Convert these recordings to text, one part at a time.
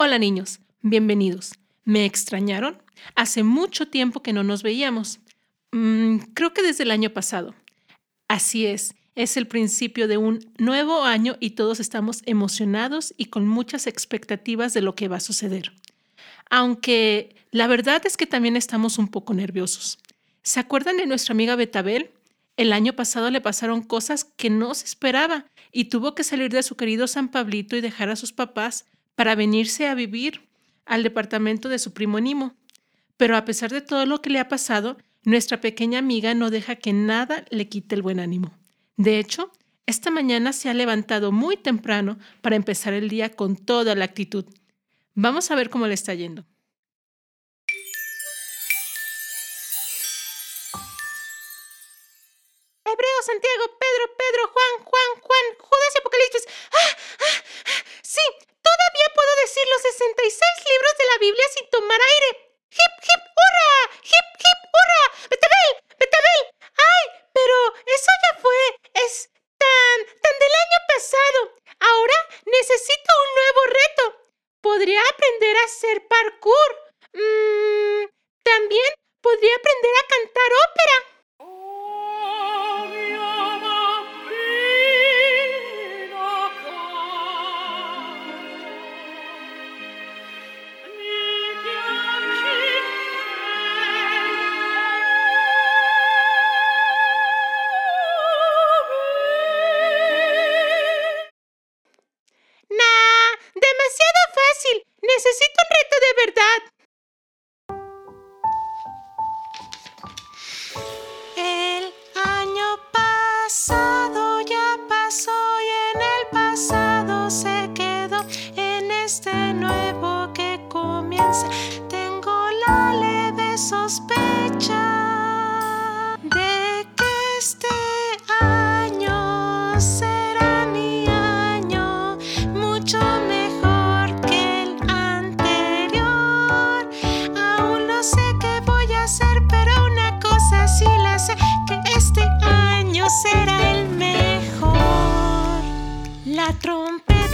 Hola niños, bienvenidos. ¿Me extrañaron? Hace mucho tiempo que no nos veíamos. Mm, creo que desde el año pasado. Así es, es el principio de un nuevo año y todos estamos emocionados y con muchas expectativas de lo que va a suceder. Aunque la verdad es que también estamos un poco nerviosos. ¿Se acuerdan de nuestra amiga Betabel? El año pasado le pasaron cosas que no se esperaba y tuvo que salir de su querido San Pablito y dejar a sus papás para venirse a vivir al departamento de su primo Nimo. Pero a pesar de todo lo que le ha pasado, nuestra pequeña amiga no deja que nada le quite el buen ánimo. De hecho, esta mañana se ha levantado muy temprano para empezar el día con toda la actitud. Vamos a ver cómo le está yendo. Hebreo, Santiago, Pedro, Pedro, Juan, Juan, Juan, Judas y Apocalipsis. ¡Ah! ¡Ah! Sí, Todavía puedo decir los 66 libros de la Biblia sin tomar aire. ¡Hip, hip, hurra! ¡Hip, hip, hurra! ¡Betabel! ¡Betabel! ¡Ay! Pero eso ya fue. Es tan, tan del año pasado. Ahora necesito un nuevo reto. Podría aprender a hacer parkour. Mmm, también podría aprender a cantar ópera.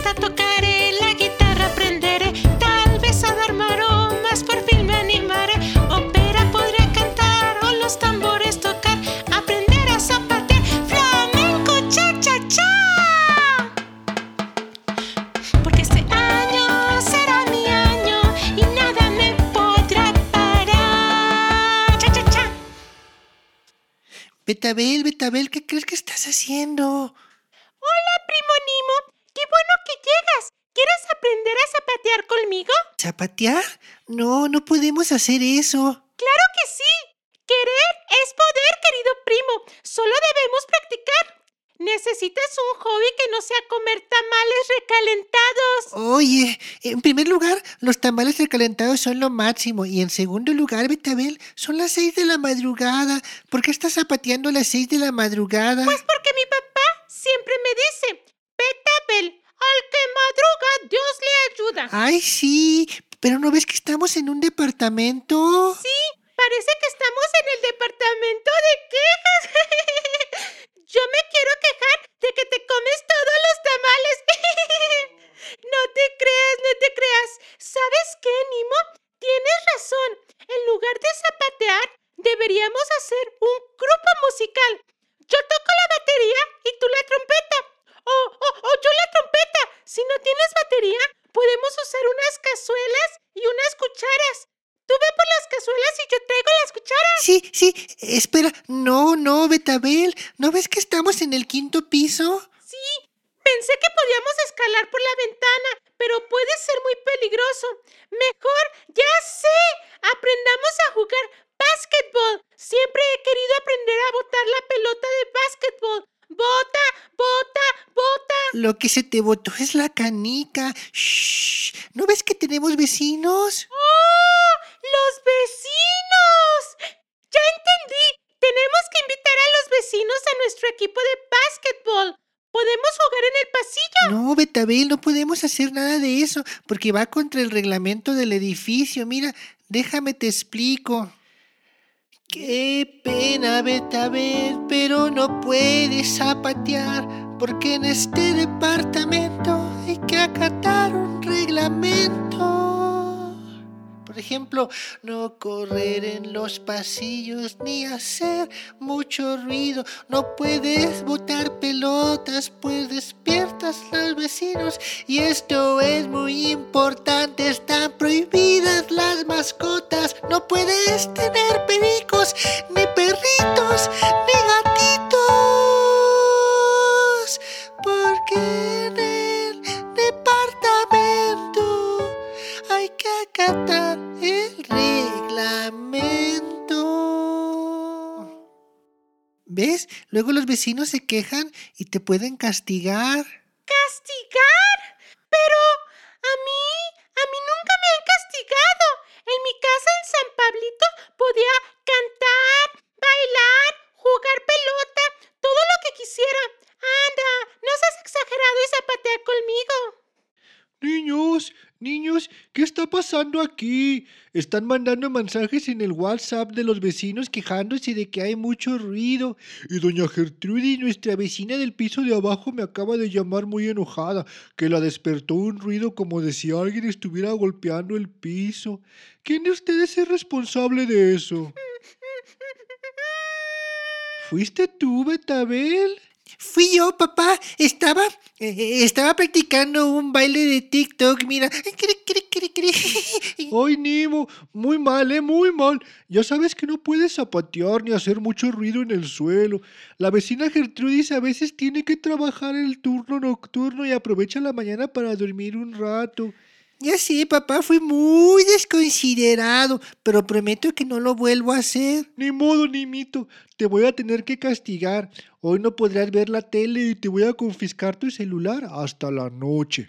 Tocaré, la guitarra aprenderé, tal vez a dar maromas, por fin me animaré. Ópera podré cantar o los tambores tocar, aprender a zapatear, flamenco cha cha cha. Porque este año será mi año y nada me podrá parar. Cha cha cha. Betabel, Betabel, ¿qué crees que estás haciendo? Hola, primo Nimo. Qué bueno que llegas. ¿Quieres aprender a zapatear conmigo? ¿Zapatear? No, no podemos hacer eso. Claro que sí. Querer es poder, querido primo. Solo debemos practicar. Necesitas un hobby que no sea comer tamales recalentados. Oye, en primer lugar, los tamales recalentados son lo máximo. Y en segundo lugar, Betabel, son las seis de la madrugada. ¿Por qué estás zapateando a las seis de la madrugada? Pues porque mi papá siempre me dice, Betabel, al que madruga, Dios le ayuda. Ay, sí, pero ¿no ves que estamos en un departamento? Sí, parece que estamos en el departamento de quejas. Yo me quiero quejar de que te comes todos los tamales. no te creas, no te creas. ¿Sabes qué, Nimo? Tienes razón. En lugar de zapatear, deberíamos hacer un grupo musical. Yo toco la batería y tú la trompeta. O, o, o yo la trompeta. Si no tienes batería, podemos usar unas cazuelas y unas cucharas. Tú ve por las cazuelas y yo traigo las cucharas. Sí, sí, espera. No, no, Betabel. ¿No ves que estamos en el quinto piso? Sí, pensé que podíamos escalar por la ventana, pero puede ser muy peligroso. Mejor, ya sé, aprendamos a jugar básquetbol. Siempre he querido aprender a botar la pelota de básquetbol. Bota, bota, bota. Lo que se te botó es la canica. Shh. ¿No ves que tenemos vecinos? ¡Oh! ¡Los vecinos! Ya entendí. Tenemos que invitar a los vecinos a nuestro equipo de básquetbol. ¿Podemos jugar en el pasillo? No, Betabel, no podemos hacer nada de eso, porque va contra el reglamento del edificio. Mira, déjame te explico. Qué pena, Betabel, pero no puedes zapatear porque en este departamento hay que acatar un reglamento. Por ejemplo, no correr en los pasillos ni hacer mucho ruido. No puedes botar pelotas, pues despiertas a los vecinos. Y esto es muy importante, están prohibidas las mascotas. No puedes tener pericos, ni perritos, ni gatitos. Porque en el departamento hay que acatar reglamento. ¿Ves? Luego los vecinos se quejan y te pueden castigar. ¿Castigar? Pero a mí, a mí nunca me han castigado. En mi casa en San Pablito podía cantar, bailar, jugar pelota, todo lo que quisiera. Anda, no seas exagerado y zapatea conmigo. Niños, niños, ¿qué está pasando aquí? Están mandando mensajes en el WhatsApp de los vecinos quejándose de que hay mucho ruido. Y doña Gertrudis, nuestra vecina del piso de abajo, me acaba de llamar muy enojada, que la despertó un ruido como de si alguien estuviera golpeando el piso. ¿Quién de ustedes es responsable de eso? ¿Fuiste tú, Betabel? Fui yo, papá. Estaba, eh, estaba practicando un baile de TikTok. Mira. Ay, Nimo, muy mal, ¿eh? Muy mal. Ya sabes que no puedes zapatear ni hacer mucho ruido en el suelo. La vecina Gertrudis a veces tiene que trabajar el turno nocturno y aprovecha la mañana para dormir un rato. Ya sé, papá, fui muy desconsiderado, pero prometo que no lo vuelvo a hacer. Ni modo, Nimito, te voy a tener que castigar. Hoy no podrás ver la tele y te voy a confiscar tu celular hasta la noche.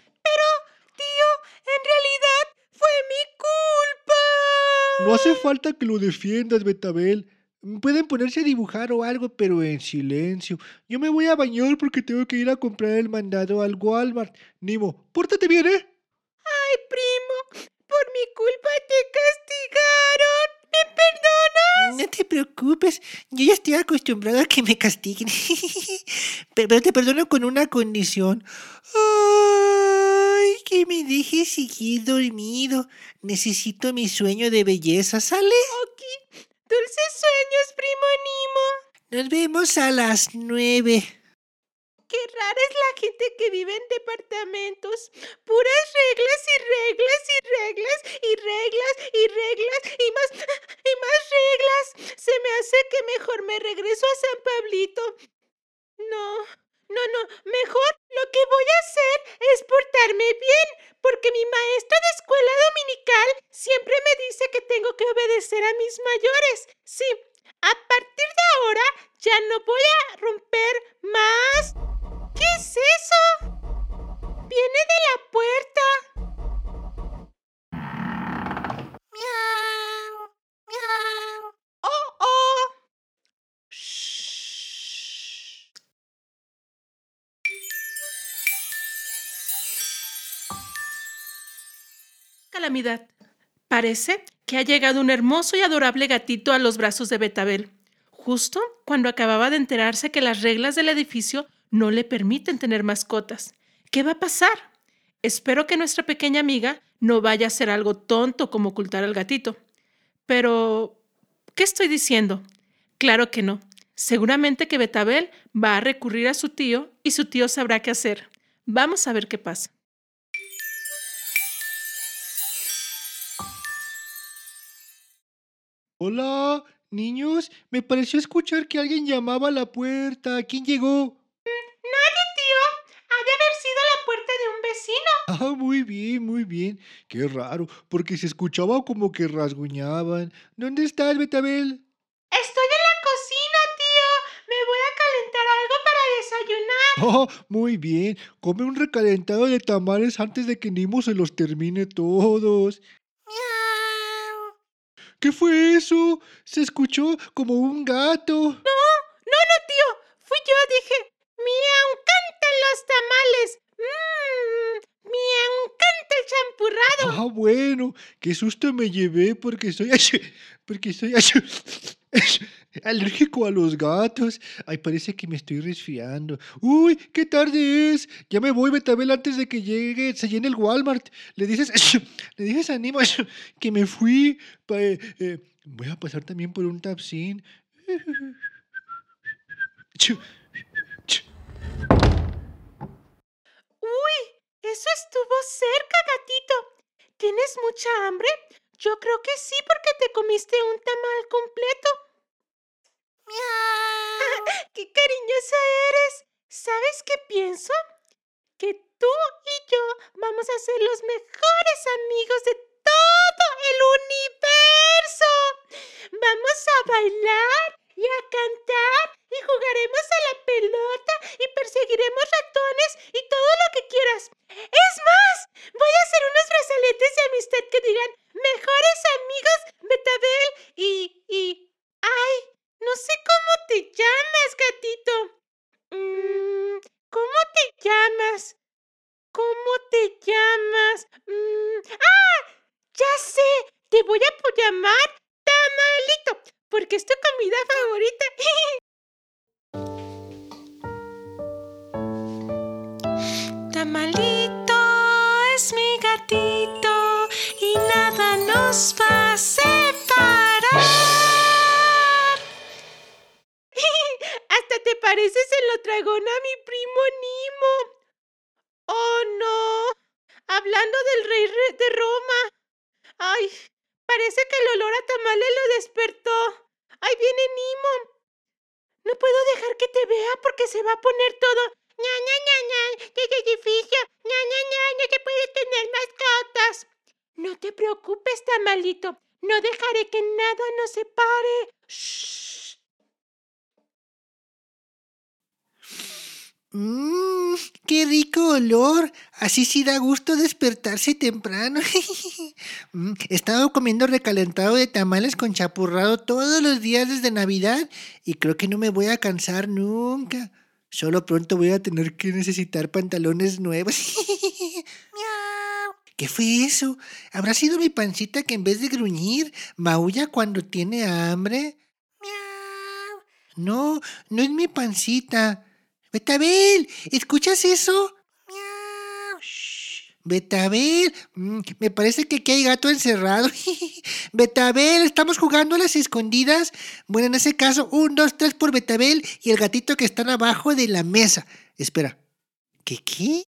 Tío, en realidad fue mi culpa. No hace falta que lo defiendas, Betabel. Pueden ponerse a dibujar o algo, pero en silencio. Yo me voy a bañar porque tengo que ir a comprar el mandado al Walmart. Nimo, pórtate bien, ¿eh? Ay, primo, por mi culpa te castigaron. ¿Me perdonas? No te preocupes, yo ya estoy acostumbrado a que me castiguen. Pero te perdono con una condición. Ay, que me dejes seguir dormido. Necesito mi sueño de belleza, ¿sale? Ok, dulces sueños, primo Nimo. Nos vemos a las nueve. Es la gente que vive en departamentos. Puras reglas y reglas y reglas y reglas y reglas y más y más reglas. Se me hace que mejor me regreso a San Pablito. No, no, no. Mejor lo que voy a hacer es portarme bien, porque mi maestra de escuela dominical siempre me dice que tengo que obedecer a mis mayores. Sí, a partir de ahora ya no voy a romper más. ¿Qué es eso? Viene de la puerta. Miau, miau. Oh, oh. Shh. Calamidad. Parece que ha llegado un hermoso y adorable gatito a los brazos de Betabel, justo cuando acababa de enterarse que las reglas del edificio no le permiten tener mascotas. ¿Qué va a pasar? Espero que nuestra pequeña amiga no vaya a hacer algo tonto como ocultar al gatito. Pero, ¿qué estoy diciendo? Claro que no. Seguramente que Betabel va a recurrir a su tío y su tío sabrá qué hacer. Vamos a ver qué pasa. Hola, niños. Me pareció escuchar que alguien llamaba a la puerta. ¿Quién llegó? Nadie, tío. Ha de haber sido la puerta de un vecino. Ah, muy bien, muy bien. Qué raro, porque se escuchaba como que rasguñaban. ¿Dónde estás, Betabel? Estoy en la cocina, tío. Me voy a calentar algo para desayunar. Oh, muy bien. Come un recalentado de tamales antes de que Nimo se los termine todos. ¿Qué fue eso? Se escuchó como un gato. No, no, no, tío. Fui yo, dije. Me encantan los tamales. Mmm, me encanta el champurrado. Ah, bueno, qué susto me llevé porque soy porque soy Alérgico a los gatos. Ay, parece que me estoy resfriando. Uy, qué tarde es. Ya me voy, Betabel, antes de que llegue, se llene el Walmart. Le dices, le dices a Nimo que me fui. eh, eh, voy a pasar también por un tapsin. Uy, eso estuvo cerca, gatito. ¿Tienes mucha hambre? Yo creo que sí, porque te comiste un tamal completo. ¡Qué cariñosa eres! ¿Sabes qué pienso? Que tú y yo vamos a ser los mejores amigos de todo el universo. Vamos a bailar y a cantar y jugaremos a la pelota y perseguiremos ratones y todo lo que quieras. Es más, voy a hacer unos brazaletes de amistad que digan mejores Hablando del rey re- de Roma. Ay, parece que el olor a tamales lo despertó. Ahí viene Nimo. No puedo dejar que te vea porque se va a poner todo. ña, ña, ña, ña, de edificio. ña, ña, ña, no se puede tener mascotas. No te preocupes, tamalito. No dejaré que nada nos separe. Mmm, qué rico olor. Así sí da gusto despertarse temprano. Mm, He estado comiendo recalentado de tamales con chapurrado todos los días desde Navidad y creo que no me voy a cansar nunca. Solo pronto voy a tener que necesitar pantalones nuevos. ¿Qué fue eso? ¿Habrá sido mi pancita que en vez de gruñir, maulla cuando tiene hambre? No, no es mi pancita. Betabel, ¿escuchas eso? Betabel, mm, me parece que aquí hay gato encerrado. Betabel, ¿estamos jugando a las escondidas? Bueno, en ese caso, un, dos, tres por Betabel y el gatito que están abajo de la mesa. Espera, ¿qué qué?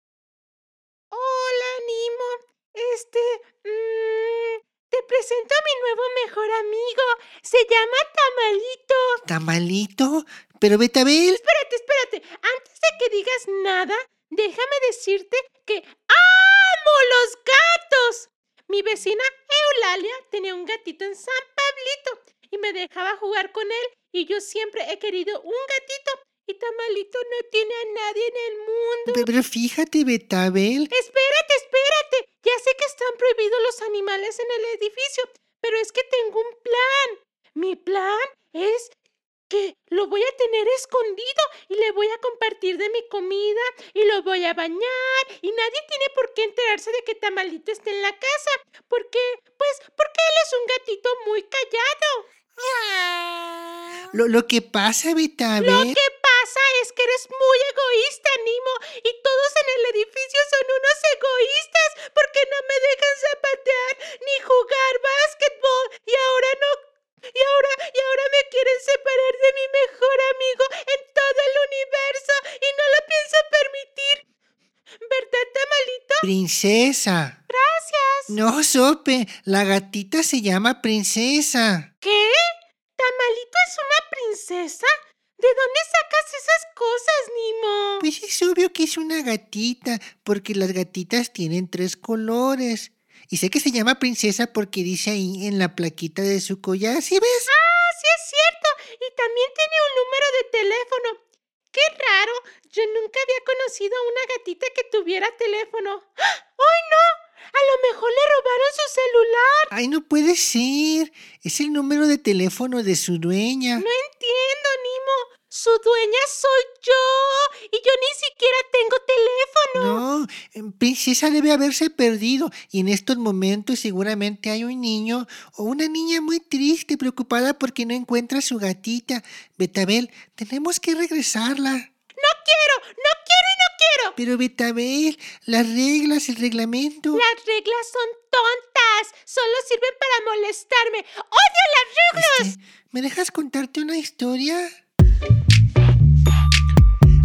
Hola, Nimo. Este, mm, te presento a mi nuevo mejor amigo. Se llama Tamalito. ¿Tamalito? Pero Betabel, Espérate, espérate. Antes de que digas nada, déjame decirte que amo los gatos. Mi vecina Eulalia tenía un gatito en San Pablito y me dejaba jugar con él y yo siempre he querido un gatito y Tamalito no tiene a nadie en el mundo. pe- pero fíjate, Betabel. Espérate, espérate. Ya sé que están prohibidos los animales en el edificio, pero es que tengo un plan. Mi plan es que lo voy a tener escondido y le voy a compartir de mi comida y lo voy a bañar y nadie tiene por qué enterarse de que Tamalito está en la casa, porque, pues, porque él es un gatito muy callado. Lo, lo que pasa, Lo Betabel. que pasa es que eres muy egoísta, Nimo, y todos en el edificio son unos egoístas porque no me dejan zapatear ni jugar básquetbol y ahora no y ahora y ahora me quieren separar de mi mejor amigo en todo el universo y no lo pienso permitir. ¿Verdad, Tamalito? Princesa. Gracias. No, Sope, la gatita se llama Princesa. ¿Qué? ¿Tamalito es una princesa? ¿De dónde sacas esas cosas, Nimo? Pues es obvio que es una gatita, porque las gatitas tienen tres colores. Y sé que se llama Princesa porque dice ahí en la plaquita de su collar, ¿sí ves? Ah, sí es cierto. Y también tiene un número de teléfono. Qué raro. Yo nunca había conocido a una gatita que tuviera teléfono. ¡Ah! ¡Ay, no! A lo mejor le robaron su celular. Ay, no puede ser. Es el número de teléfono de su dueña. No entiendo, Nimo. Su dueña soy yo. Y yo ni siquiera tengo teléfono. No, em, Princesa debe haberse perdido y en estos momentos seguramente hay un niño o una niña muy triste, preocupada porque no encuentra a su gatita. Betabel, tenemos que regresarla. No quiero, no quiero quiero. Pero Betabel, las reglas, el reglamento. Las reglas son tontas. Solo sirven para molestarme. ¡Odio las reglas! Este, ¿Me dejas contarte una historia?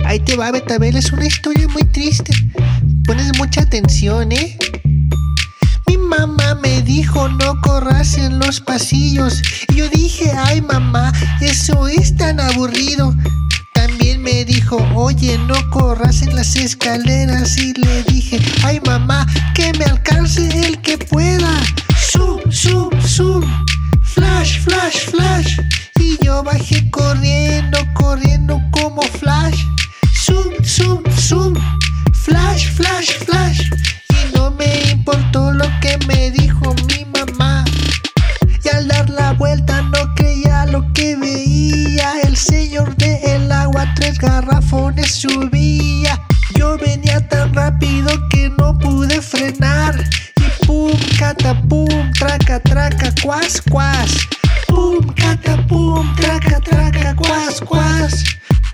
Ahí te va, Betabel, es una historia muy triste. Pones mucha atención, ¿eh? Mi mamá me dijo no corras en los pasillos. Y yo dije, ay mamá, eso es tan aburrido. Oye, no corras en las escaleras. Y le dije, ay mamá, que me alcance el que pueda. Zoom, zoom, zoom. Flash, flash, flash. Y yo bajé corriendo, corriendo como flash. Zoom, zoom, zoom. Flash, flash, flash. Garrafones subía. Yo venía tan rápido que no pude frenar. Y pum, catapum, traca, traca, cuas, cuas. Pum, catapum, traca, traca, cuas, cuas.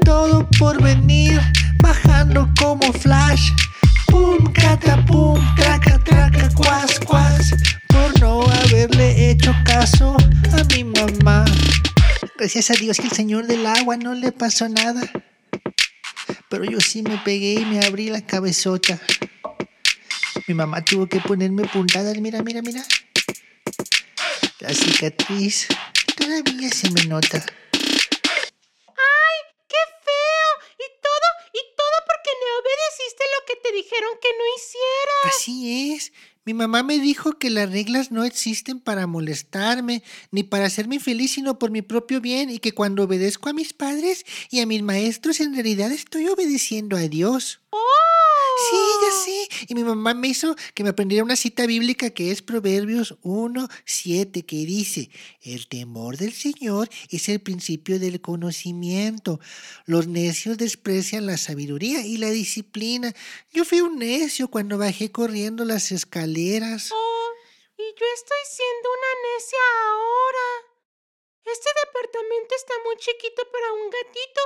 Todo por venir bajando como flash. Pum, catapum, traca, traca, cuas, cuas. Por no haberle hecho caso a mi mamá. Gracias a Dios que el señor del agua no le pasó nada. Pero yo sí me pegué y me abrí la cabezota. Mi mamá tuvo que ponerme puntadas. Mira, mira, mira. La cicatriz todavía se me nota. ¡Ay, qué feo! Y todo, y todo porque no obedeciste lo que te dijeron que no hicieras. Así es. Mi mamá me dijo que las reglas no existen para molestarme, ni para hacerme feliz, sino por mi propio bien, y que cuando obedezco a mis padres y a mis maestros, en realidad estoy obedeciendo a Dios. ¡Oh! Sí, ya sé. Y mi mamá me hizo que me aprendiera una cita bíblica que es Proverbios 1, 7, que dice, el temor del Señor es el principio del conocimiento. Los necios desprecian la sabiduría y la disciplina. Yo fui un necio cuando bajé corriendo las escaleras. Oh, y yo estoy siendo una necia ahora. Este departamento está muy chiquito para un gatito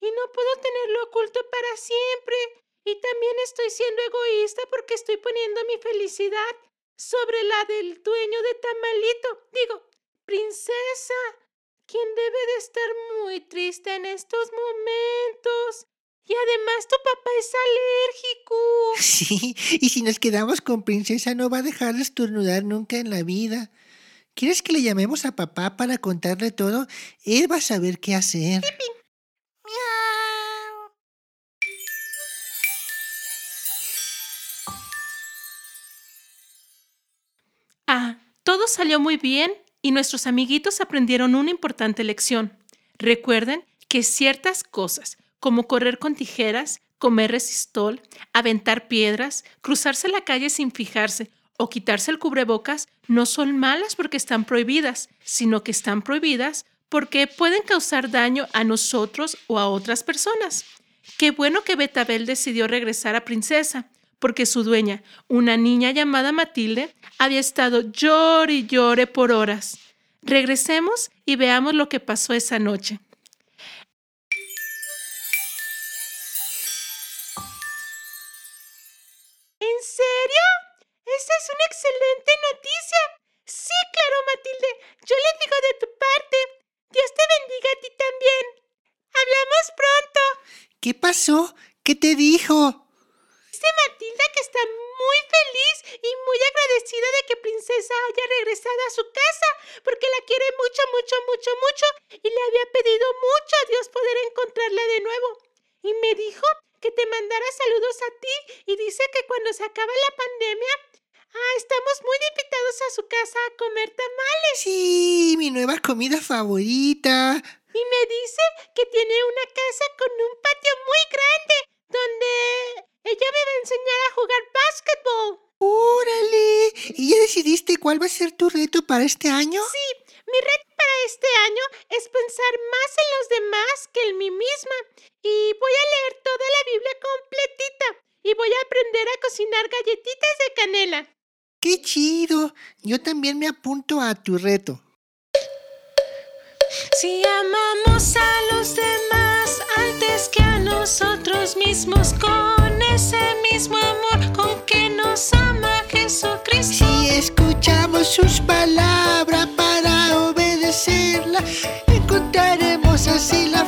y no puedo tenerlo oculto para siempre. Y también estoy siendo egoísta porque estoy poniendo mi felicidad sobre la del dueño de Tamalito. Digo, princesa, quien debe de estar muy triste en estos momentos. Y además tu papá es alérgico. Sí, y si nos quedamos con princesa no va a dejar de estornudar nunca en la vida. ¿Quieres que le llamemos a papá para contarle todo? Él va a saber qué hacer. Todo salió muy bien y nuestros amiguitos aprendieron una importante lección. Recuerden que ciertas cosas, como correr con tijeras, comer resistol, aventar piedras, cruzarse la calle sin fijarse o quitarse el cubrebocas, no son malas porque están prohibidas, sino que están prohibidas porque pueden causar daño a nosotros o a otras personas. Qué bueno que Betabel decidió regresar a Princesa, porque su dueña, una niña llamada Matilde, había estado llore y llore por horas. Regresemos y veamos lo que pasó esa noche. ¿En serio? Esa es una excelente noticia. Sí, claro, Matilde. Yo le digo de tu parte. Dios te bendiga a ti también. Hablamos pronto. ¿Qué pasó? ¿Qué te dijo? Dice Matilda que está muy feliz y muy agradecida de que Princesa haya regresado a su casa, porque la quiere mucho, mucho, mucho, mucho y le había pedido mucho a Dios poder encontrarla de nuevo. Y me dijo que te mandara saludos a ti y dice que cuando se acabe la pandemia, ah, estamos muy invitados a su casa a comer tamales. Sí, mi nueva comida favorita. Y me dice que tiene una casa con un patio muy grande donde ella me va a enseñar a jugar básquetbol. ¡Órale! ¿Y ya decidiste cuál va a ser tu reto para este año? Sí, mi reto para este año es pensar más en los demás que en mí misma. Y voy a leer toda la Biblia completita. Y voy a aprender aprender a cocinar galletitas de canela. ¡Qué chido! Yo también me apunto a tu reto. Si amamos a los demás antes que a nosotros mismos, con ese mismo amor con que nos ama Jesucristo. Si escuchamos sus palabras para obedecerla, encontraremos así la